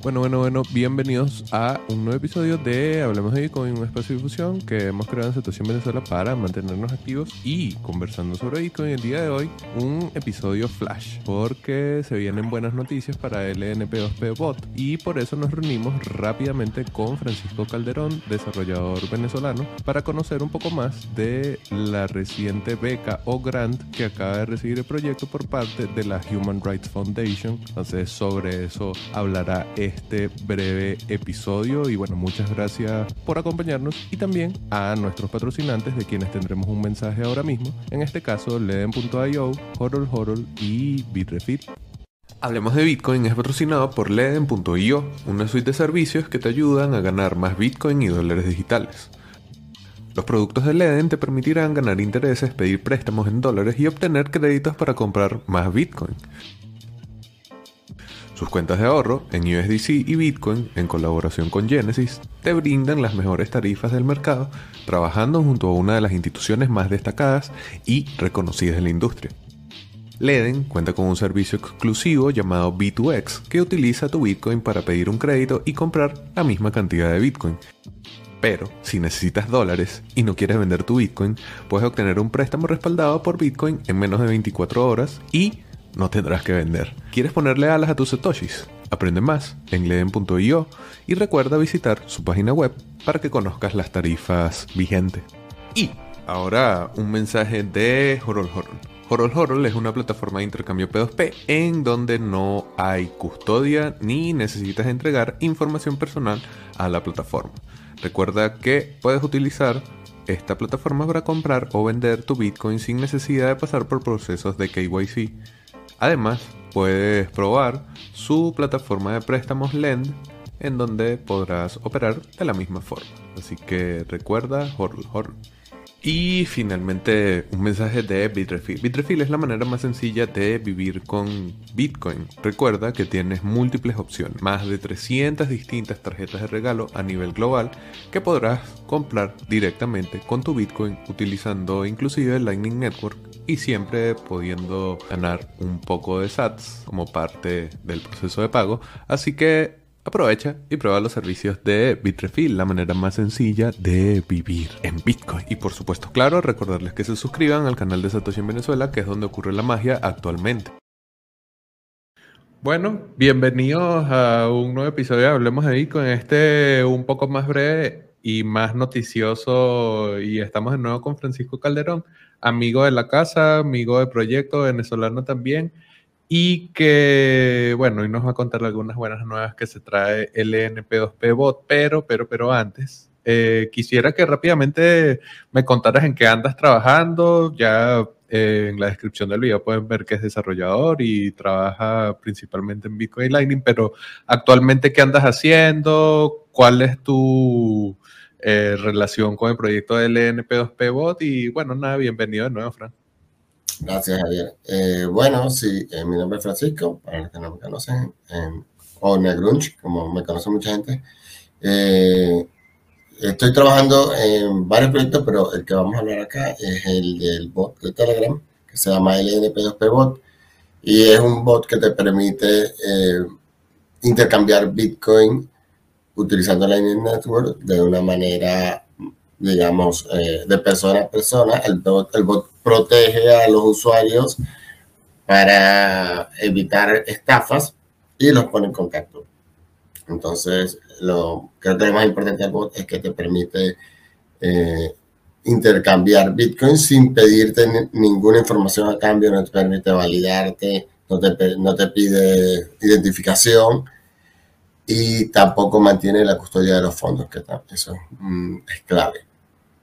Bueno, bueno, bueno, bienvenidos a un nuevo episodio de Hablemos de Bitcoin, un espacio de difusión que hemos creado en Situación Venezuela para mantenernos activos y conversando sobre Bitcoin. El día de hoy, un episodio flash, porque se vienen buenas noticias para LNP2P Bot y por eso nos reunimos rápidamente con Francisco Calderón, desarrollador venezolano, para conocer un poco más de la reciente beca o grant que acaba de recibir el proyecto por parte de la Human Rights Foundation. Entonces, sobre eso hablará este breve episodio y bueno, muchas gracias por acompañarnos y también a nuestros patrocinantes de quienes tendremos un mensaje ahora mismo, en este caso Leden.io, Horol Horol y Bitrefill. Hablemos de Bitcoin es patrocinado por Leden.io, una suite de servicios que te ayudan a ganar más Bitcoin y dólares digitales. Los productos de Leden te permitirán ganar intereses, pedir préstamos en dólares y obtener créditos para comprar más Bitcoin. Sus cuentas de ahorro en USDC y Bitcoin, en colaboración con Genesis, te brindan las mejores tarifas del mercado, trabajando junto a una de las instituciones más destacadas y reconocidas en la industria. Leden cuenta con un servicio exclusivo llamado B2X que utiliza tu Bitcoin para pedir un crédito y comprar la misma cantidad de Bitcoin. Pero, si necesitas dólares y no quieres vender tu Bitcoin, puedes obtener un préstamo respaldado por Bitcoin en menos de 24 horas y no tendrás que vender. ¿Quieres ponerle alas a tus satoshis? Aprende más en leden.io y recuerda visitar su página web para que conozcas las tarifas vigentes. Y ahora un mensaje de Horol Horol. Horol Horol es una plataforma de intercambio P2P en donde no hay custodia ni necesitas entregar información personal a la plataforma. Recuerda que puedes utilizar esta plataforma para comprar o vender tu Bitcoin sin necesidad de pasar por procesos de KYC. Además, puedes probar su plataforma de préstamos Lend en donde podrás operar de la misma forma. Así que recuerda, horror, horror. Y finalmente un mensaje de Bitrefill. Bitrefill es la manera más sencilla de vivir con Bitcoin. Recuerda que tienes múltiples opciones, más de 300 distintas tarjetas de regalo a nivel global que podrás comprar directamente con tu Bitcoin utilizando inclusive el Lightning Network y siempre pudiendo ganar un poco de SATs como parte del proceso de pago. Así que Aprovecha y prueba los servicios de Bitrefill, la manera más sencilla de vivir en Bitcoin. Y por supuesto, claro, recordarles que se suscriban al canal de Satoshi en Venezuela, que es donde ocurre la magia actualmente. Bueno, bienvenidos a un nuevo episodio de Hablemos de Bitcoin. Este un poco más breve y más noticioso. Y estamos de nuevo con Francisco Calderón, amigo de la casa, amigo de proyecto, venezolano también y que, bueno, hoy nos va a contar algunas buenas nuevas que se trae el NP2P Bot, pero, pero, pero antes, eh, quisiera que rápidamente me contaras en qué andas trabajando, ya eh, en la descripción del video pueden ver que es desarrollador y trabaja principalmente en Bitcoin Lightning, pero actualmente qué andas haciendo, cuál es tu eh, relación con el proyecto del NP2P Bot y bueno, nada, bienvenido de nuevo, Fran. Gracias, Javier. Eh, bueno, sí, eh, mi nombre es Francisco, para los que no me conocen, o Negrunch, como me conoce mucha gente. Eh, estoy trabajando en varios proyectos, pero el que vamos a hablar acá es el del bot de Telegram, que se llama LNP2P Bot, y es un bot que te permite intercambiar Bitcoin utilizando Lightning Network de una manera digamos, eh, de persona a persona. El bot protege a los usuarios para evitar estafas y los pone en contacto. Entonces, lo, creo que lo más importante es que te permite eh, intercambiar Bitcoin sin pedirte ninguna información a cambio, no te permite validarte, no te, no te pide identificación y tampoco mantiene la custodia de los fondos, que eso mm, es clave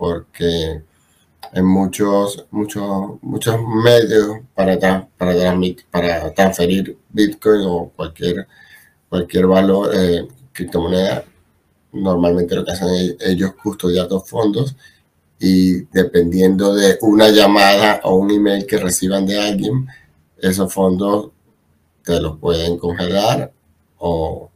porque en muchos, muchos, muchos medios para, para, para transferir Bitcoin o cualquier, cualquier valor, eh, criptomoneda, normalmente lo que hacen ellos custodiar los fondos y dependiendo de una llamada o un email que reciban de alguien, esos fondos te los pueden congelar o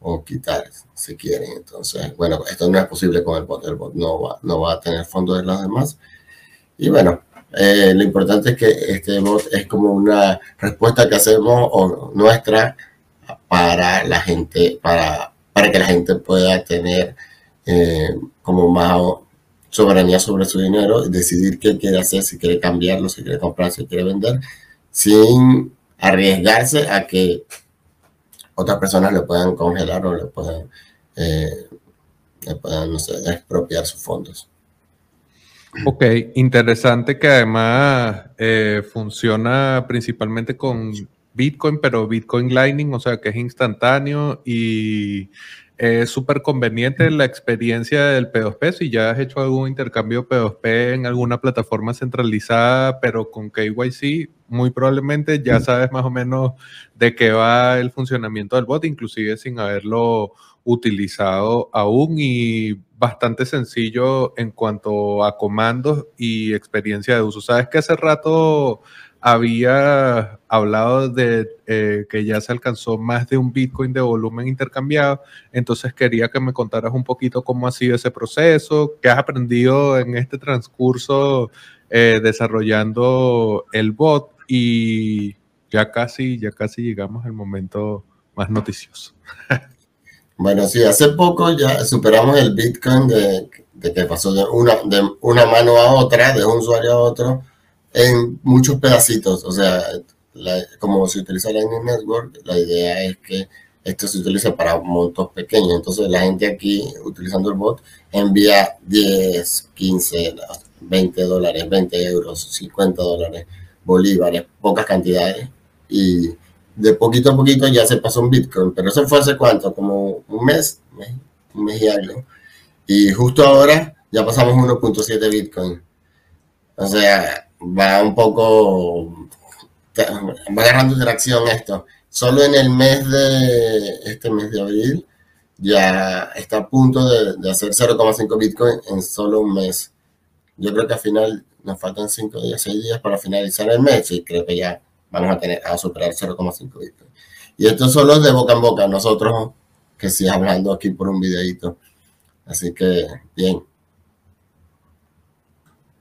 o quitar si quieren. Entonces, bueno, esto no es posible con el bot. El bot no va, no va a tener fondos de los demás. Y bueno, eh, lo importante es que este bot es como una respuesta que hacemos o nuestra para la gente, para, para que la gente pueda tener eh, como más soberanía sobre su dinero y decidir qué quiere hacer, si quiere cambiarlo, si quiere comprar, si quiere vender, sin arriesgarse a que otras personas le puedan congelar o le puedan, eh, le puedan no sé, expropiar sus fondos. Ok, interesante que además eh, funciona principalmente con Bitcoin, pero Bitcoin Lightning, o sea que es instantáneo y es súper conveniente la experiencia del P2P. Si ya has hecho algún intercambio P2P en alguna plataforma centralizada, pero con KYC, muy probablemente ya sabes más o menos de qué va el funcionamiento del bot, inclusive sin haberlo utilizado aún y bastante sencillo en cuanto a comandos y experiencia de uso. Sabes que hace rato había hablado de eh, que ya se alcanzó más de un Bitcoin de volumen intercambiado, entonces quería que me contaras un poquito cómo ha sido ese proceso, qué has aprendido en este transcurso eh, desarrollando el bot y ya casi, ya casi llegamos al momento más noticioso. Bueno, sí, hace poco ya superamos el Bitcoin de, que pasó de una, de una mano a otra, de un usuario a otro, en muchos pedacitos. O sea, como se utiliza Lightning Network, la idea es que esto se utiliza para montos pequeños. Entonces la gente aquí, utilizando el bot, envía 10, 15, 20 dólares, 20 euros, 50 dólares, bolívares, pocas cantidades. Y de poquito a poquito ya se pasó un Bitcoin. Pero eso fue hace cuánto, como un mes, un mes y algo. Y justo ahora ya pasamos 1.7 Bitcoin. O sea, va un poco, va agarrando interacción esto. Solo en el mes de, este mes de abril, ya está a punto de, hacer 0,5 Bitcoin en solo un mes. Yo creo que al final nos faltan 5 días, 6 días para finalizar el mes y creo que ya vamos a tener a superar 0,5 Bitcoin. Y esto solo es de boca en boca, nosotros que sí hablando aquí por un videito. Así que, bien.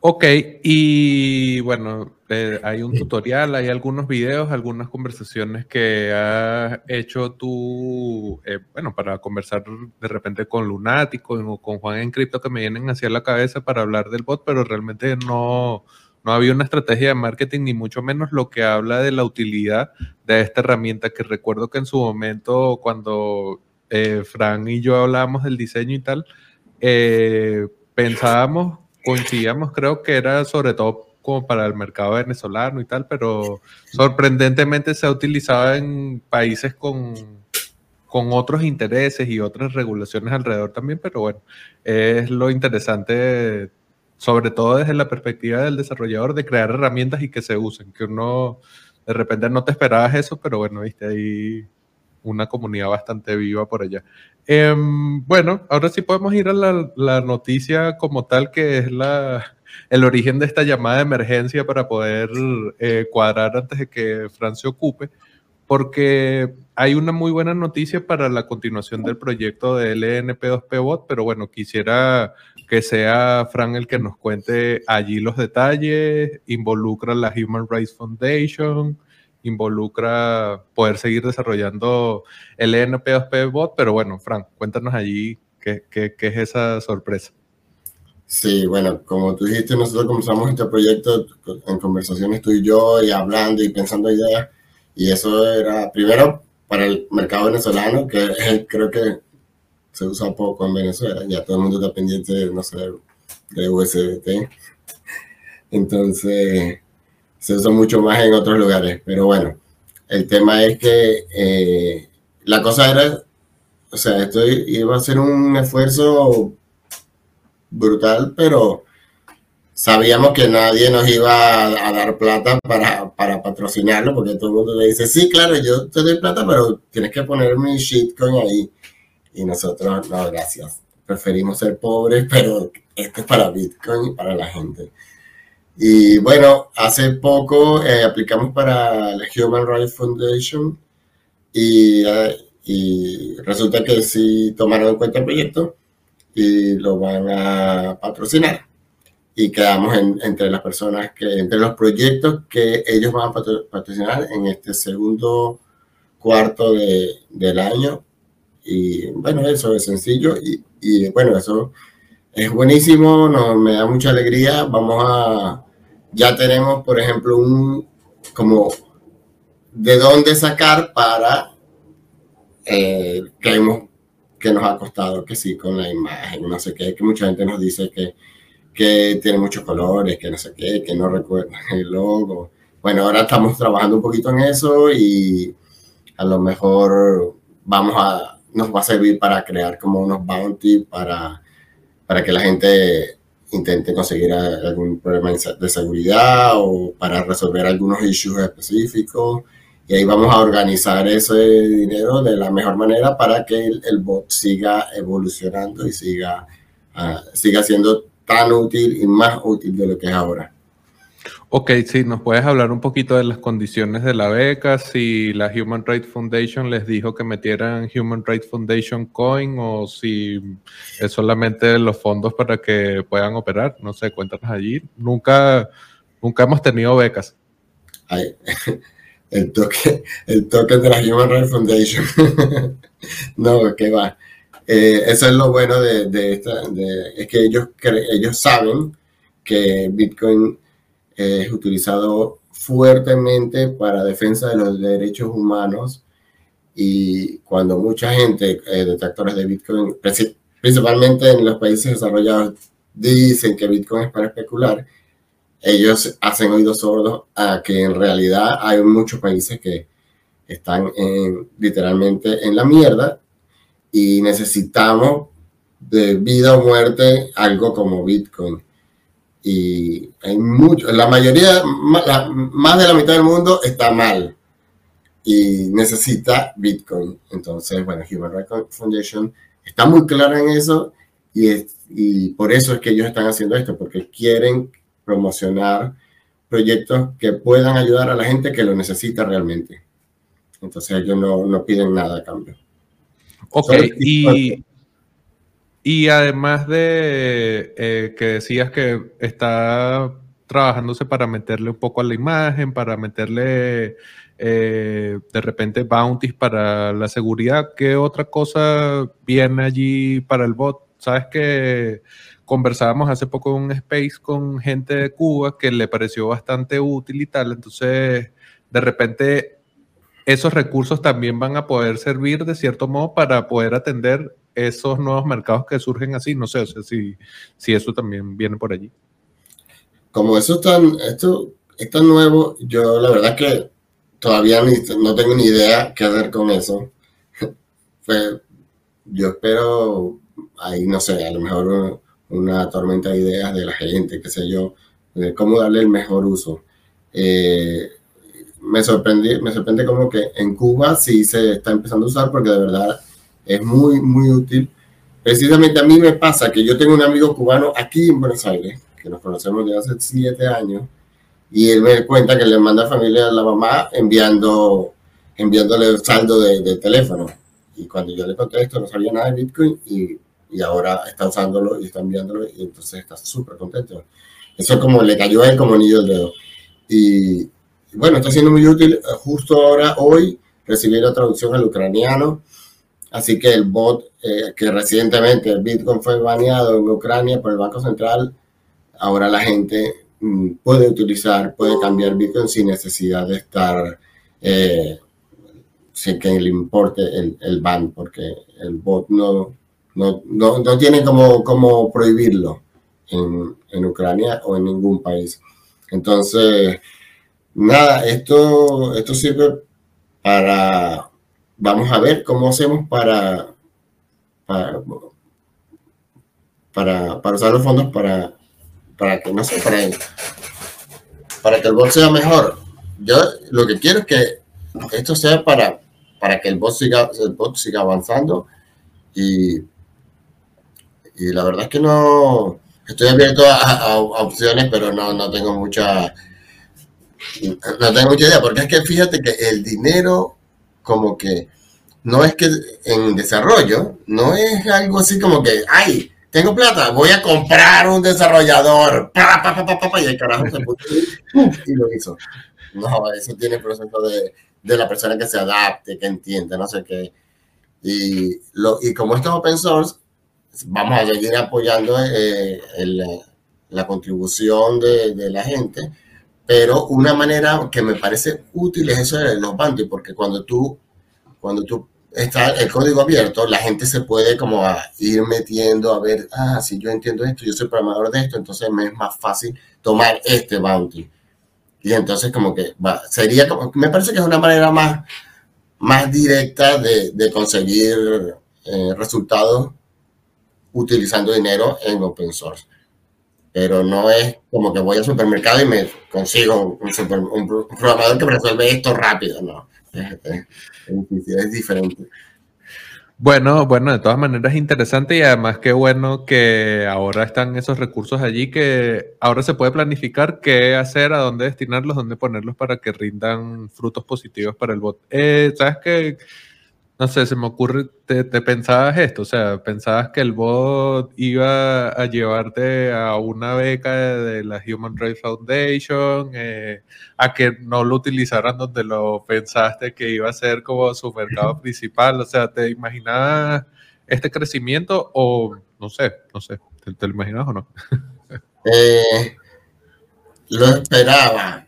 Ok, y bueno, eh, hay un tutorial, hay algunos videos, algunas conversaciones que has hecho tú, eh, bueno, para conversar de repente con Lunático o con Juan en Cripto que me vienen hacia la cabeza para hablar del bot, pero realmente no, no había una estrategia de marketing, ni mucho menos lo que habla de la utilidad de esta herramienta, que recuerdo que en su momento cuando eh, Fran y yo hablábamos del diseño y tal, pensábamos coincidíamos, creo que era sobre todo como para el mercado venezolano y tal, pero sorprendentemente se ha utilizado en países con, con otros intereses y otras regulaciones alrededor también, pero bueno, es lo interesante, sobre todo desde la perspectiva del desarrollador, de crear herramientas y que se usen, que uno de repente no te esperabas eso, pero bueno, viste ahí una comunidad bastante viva por allá. Em, bueno, ahora sí podemos ir a la, noticia como tal, que es la, el origen de esta llamada de emergencia para poder eh, cuadrar antes de que Fran se ocupe, porque hay una muy buena noticia para la continuación del proyecto de LNP2P Bot, pero bueno, quisiera que sea Fran el que nos cuente allí los detalles, involucra la Human Rights Foundation, involucra poder seguir desarrollando el NP2P bot, pero bueno, Frank, cuéntanos allí qué, qué, qué, es esa sorpresa. Sí, bueno, como tú dijiste, nosotros comenzamos este proyecto en conversaciones tú y yo, y hablando y pensando ideas, y eso era primero para el mercado venezolano, que creo que se usa poco en Venezuela, ya todo el mundo está pendiente, no sé, de USDT. Entonces, se usa mucho más en otros lugares. Pero bueno, el tema es que eh, la cosa era, o sea, esto iba a ser un esfuerzo brutal, pero sabíamos que nadie nos iba a, dar plata para, para, patrocinarlo, porque todo el mundo le dice, sí, claro, yo te doy plata, pero tienes que poner mi shitcoin ahí. Y nosotros, no, gracias. Preferimos ser pobres, pero esto es para Bitcoin y para la gente. Y bueno, hace poco eh, aplicamos para la Human Rights Foundation y, eh, y, resulta que sí tomaron en cuenta el proyecto y lo van a patrocinar. Y quedamos entre las personas que, entre los proyectos que ellos van a patrocinar en este segundo cuarto de, del año. Y bueno, eso es sencillo y, y bueno, eso es buenísimo, nos, me da mucha alegría. Vamos a, ya tenemos, por ejemplo, un como de dónde sacar para eh, que, hemos, que nos ha costado, que sí, con la imagen, no sé qué, que mucha gente nos dice que, que tiene muchos colores, que no sé qué, que no recuerda el logo. Bueno, ahora estamos trabajando un poquito en eso y a lo mejor vamos a, nos va a servir para crear como unos bounty para, para que la gente intente conseguir algún problema de seguridad o para resolver algunos issues específicos. Y ahí vamos a organizar ese dinero de la mejor manera para que el, bot siga evolucionando y siga, uh, siga siendo tan útil y más útil de lo que es ahora. Ok, sí, nos puedes hablar un poquito de las condiciones de la beca, si la Human Rights Foundation les dijo que metieran Human Rights Foundation Coin o si es solamente los fondos para que puedan operar, no sé, cuéntanos allí. Nunca, nunca hemos tenido becas. Ay, el, toque, el token de la Human Rights Foundation. no, que va. Eh, eso es lo bueno de, de esta, de, es que ellos, ellos saben que Bitcoin es utilizado fuertemente para defensa de los derechos humanos y cuando mucha gente, eh, de Bitcoin, principalmente en los países desarrollados, dicen que Bitcoin es para especular, ellos hacen oídos sordos a que en realidad hay muchos países que están literalmente en la mierda y necesitamos de vida o muerte algo como Bitcoin y hay mucho, la mayoría, más de la mitad del mundo está mal y necesita Bitcoin. Entonces, bueno, Human Rights Foundation está muy clara en eso y, y por eso es que ellos están haciendo esto, porque quieren promocionar proyectos que puedan ayudar a la gente que lo necesita realmente. Entonces ellos no, no piden nada a cambio. Ok, y, y además de eh, que decías que está trabajándose para meterle un poco a la imagen, para meterle eh, de repente bounties para la seguridad, ¿qué otra cosa viene allí para el bot? Sabes que conversábamos hace poco en un space con gente de Cuba que le pareció bastante útil y tal, entonces de repente esos recursos también van a poder servir de cierto modo para poder atender esos nuevos mercados que surgen así. No sé, si, si eso también viene por allí. Como eso es tan, esto es tan nuevo, yo la verdad que todavía no tengo ni idea qué hacer con eso. pues, yo espero, ahí no sé, a lo mejor una tormenta de ideas de la gente, qué sé yo, de cómo darle el mejor uso. Eh, me sorprendí, me sorprende como que en Cuba sí se está empezando a usar porque de verdad es muy, muy útil. Precisamente a mí me pasa que yo tengo un amigo cubano aquí en Buenos Aires, que nos conocemos desde hace siete años, y él me cuenta que le manda familia a la mamá enviando, enviándole el saldo de, teléfono. Y cuando yo le contesto, no sabía nada de Bitcoin y, y ahora está usándolo y está enviándolo y entonces está súper contento. Eso como le cayó a él como anillo del dedo. Y, bueno, está siendo muy útil. Justo ahora, hoy, recibí la traducción al ucraniano. Así que el bot, eh, que recientemente el Bitcoin fue baneado en Ucrania por el Banco Central, ahora la gente mm, puede utilizar, puede cambiar Bitcoin sin necesidad de estar, eh, sin que le importe el, el ban, porque el bot no, no, no, no tiene como, como prohibirlo en, en Ucrania o en ningún país. Entonces, nada, esto, esto sirve para, vamos a ver cómo hacemos para, para, para, usar los fondos para, para que, no para, para que el bot sea mejor. Yo lo que quiero es que esto sea para, para que el bot siga, el bot siga avanzando y, y la verdad es que no, estoy abierto a, a opciones, pero no, no tengo mucha no tengo mucha idea, porque es que fíjate que el dinero como que no es que en desarrollo, no es algo así como que, ay, tengo plata, voy a comprar un desarrollador, y el carajo se puso y lo hizo. No, eso tiene proceso de, de la persona que se adapte, que entienda, no sé qué. Y, lo, y como esto es open source, vamos a seguir apoyando eh, la contribución de, de, la gente, pero una manera que me parece útil es eso de los bounty, porque cuando tú, cuando tú está el código abierto, la gente se puede como ir metiendo a ver, ah, si yo entiendo esto, yo soy programador de esto, entonces me es más fácil tomar este bounty. Y entonces como que sería me parece que es una manera más, más directa de, de conseguir eh, resultados utilizando dinero en open source. Pero no es como que voy al supermercado y me consigo un, un programador que resuelve esto rápido, no es, diferente. Bueno, bueno, de todas maneras es interesante y además qué bueno que ahora están esos recursos allí que ahora se puede planificar qué hacer, a dónde destinarlos, dónde ponerlos para que rindan frutos positivos para el bot. Eh, ¿Sabes qué? No sé, se me ocurre, te, pensabas esto, o sea, pensabas que el bot iba a llevarte a una beca de, la Human Rights Foundation, eh, a que no lo utilizaran donde lo pensaste que iba a ser como su mercado principal, o sea, ¿te imaginabas este crecimiento o no sé, no sé, ¿te, lo imaginas o no? Eh, lo esperaba,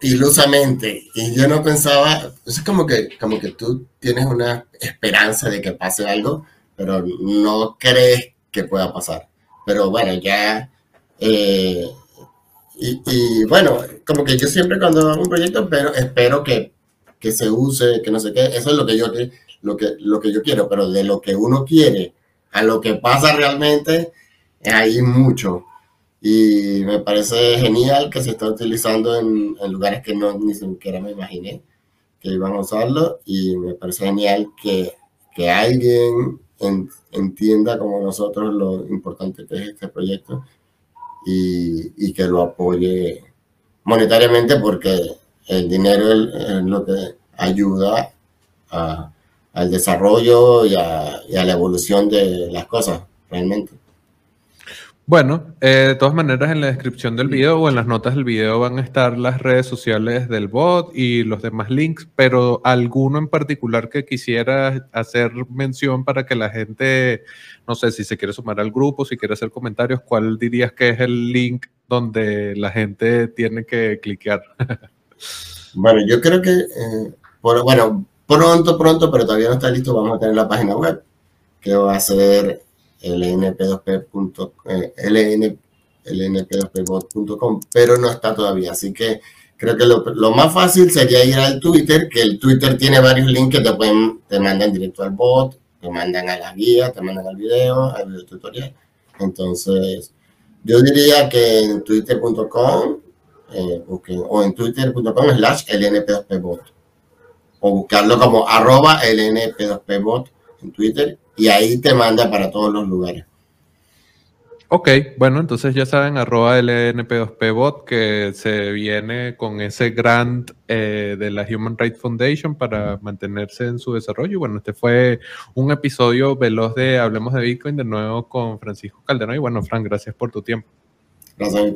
ilusamente. Y yo no pensaba, es como que, como que tú tienes una esperanza de que pase algo, pero no crees que pueda pasar. Pero bueno, ya... Eh, y, bueno, como que yo siempre cuando hago un proyecto, pero espero que, que se use, que no sé qué, eso es lo que yo lo que, lo que yo quiero, pero de lo que uno quiere a lo que pasa realmente, hay mucho. Y me parece genial que se está utilizando en, lugares que no ni siquiera me imaginé que iban a usarlo. Y me parece genial que, que alguien entienda como nosotros lo importante que es este proyecto y, y que lo apoye monetariamente porque el dinero es, lo que ayuda al desarrollo y a la evolución de las cosas realmente. Bueno, eh, de todas maneras en la descripción del video o en las notas del video van a estar las redes sociales del bot y los demás links, pero alguno en particular que quisiera hacer mención para que la gente, no sé si se quiere sumar al grupo, si quiere hacer comentarios, ¿cuál dirías que es el link donde la gente tiene que cliquear? bueno, yo creo que, eh, bueno, pronto, pronto, pero todavía no está listo, vamos a tener la página web que va a ser lnp2p.com, eh, lnp2pbot.com, pero no está todavía. Así que creo que lo, lo, más fácil sería ir al Twitter, que el Twitter tiene varios links que te, pueden, te mandan directo al bot, te mandan a la guía, te mandan al video, al video tutorial. Entonces, yo diría que en twitter.com eh, o en twitter.com slash lnp2pbot o buscarlo como arroba lnp2pbot en Twitter y ahí te manda para todos los lugares. Ok, bueno, entonces ya saben, arroba LNP2PBot que se viene con ese grant eh, de la Human Rights Foundation para mantenerse en su desarrollo. Bueno, este fue un episodio veloz de Hablemos de Bitcoin de nuevo con Francisco Calderón. Y bueno, Fran, gracias por tu tiempo. Gracias, mi